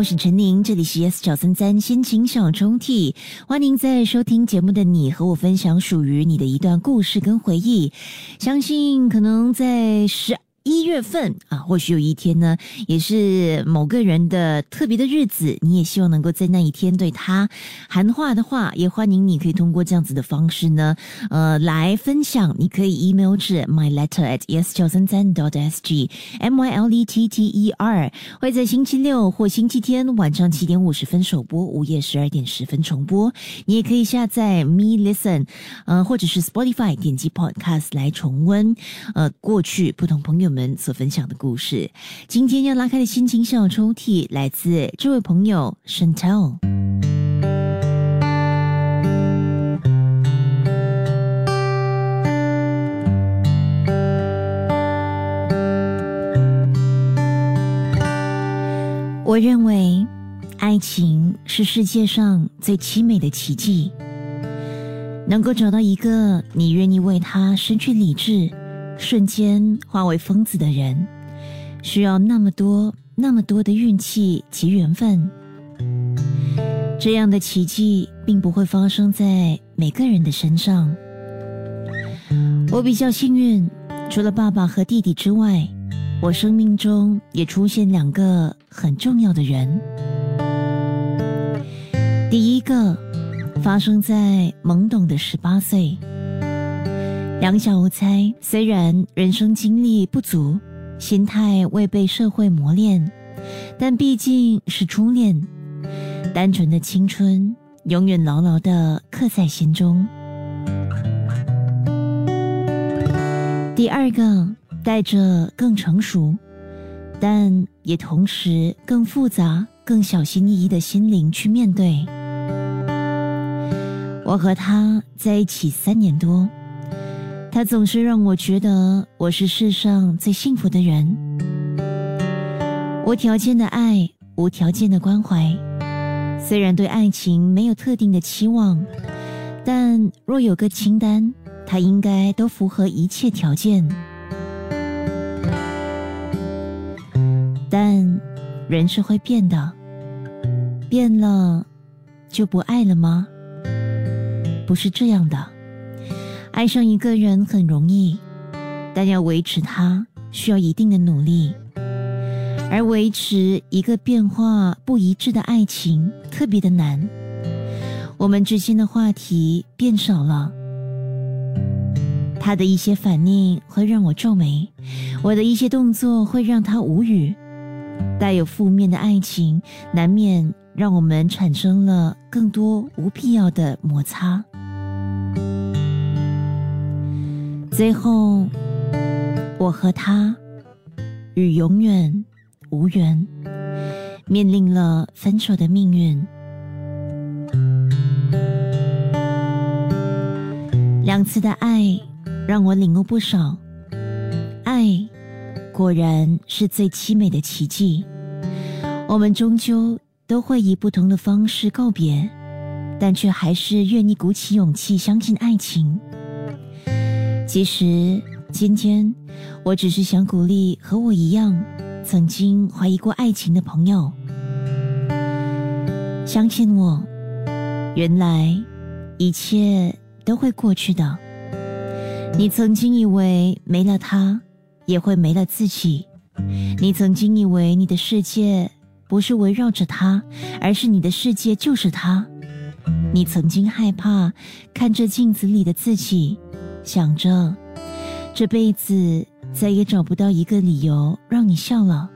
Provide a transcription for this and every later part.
我是陈宁，这里是 S 九三三心情小抽屉，欢迎在收听节目的你和我分享属于你的一段故事跟回忆。相信可能在十。一月份啊，或许有一天呢，也是某个人的特别的日子，你也希望能够在那一天对他喊话的话，也欢迎你可以通过这样子的方式呢，呃，来分享。你可以 email 至 my letter at yes 九三三 dot s g m y l e t t e r，会在星期六或星期天晚上七点五十分首播，午夜十二点十分重播。你也可以下载 me listen，呃，或者是 Spotify 点击 podcast 来重温，呃，过去不同朋友。们所分享的故事，今天要拉开的心情小抽屉来自这位朋友 Chantel。我认为，爱情是世界上最凄美的奇迹。能够找到一个你愿意为他失去理智。瞬间化为疯子的人，需要那么多、那么多的运气及缘分。这样的奇迹并不会发生在每个人的身上。我比较幸运，除了爸爸和弟弟之外，我生命中也出现两个很重要的人。第一个发生在懵懂的十八岁。两小无猜，虽然人生经历不足，心态未被社会磨练，但毕竟是初恋，单纯的青春永远牢牢的刻在心中。第二个带着更成熟，但也同时更复杂、更小心翼翼的心灵去面对。我和他在一起三年多。他总是让我觉得我是世上最幸福的人，无条件的爱，无条件的关怀。虽然对爱情没有特定的期望，但若有个清单，他应该都符合一切条件。但人是会变的，变了就不爱了吗？不是这样的。爱上一个人很容易，但要维持他需要一定的努力，而维持一个变化不一致的爱情特别的难。我们之间的话题变少了，他的一些反应会让我皱眉，我的一些动作会让他无语。带有负面的爱情，难免让我们产生了更多无必要的摩擦。最后，我和他与永远无缘，面临了分手的命运。两次的爱让我领悟不少，爱果然是最凄美的奇迹。我们终究都会以不同的方式告别，但却还是愿意鼓起勇气相信爱情。其实，今天我只是想鼓励和我一样曾经怀疑过爱情的朋友，相信我，原来一切都会过去的。你曾经以为没了他也会没了自己，你曾经以为你的世界不是围绕着他，而是你的世界就是他。你曾经害怕看着镜子里的自己。想着，这辈子再也找不到一个理由让你笑了。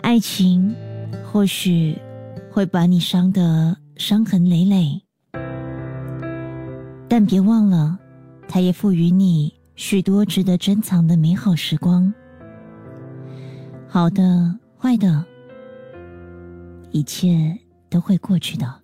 爱情或许会把你伤得伤痕累累，但别忘了，它也赋予你许多值得珍藏的美好时光。好的，坏的，一切都会过去的。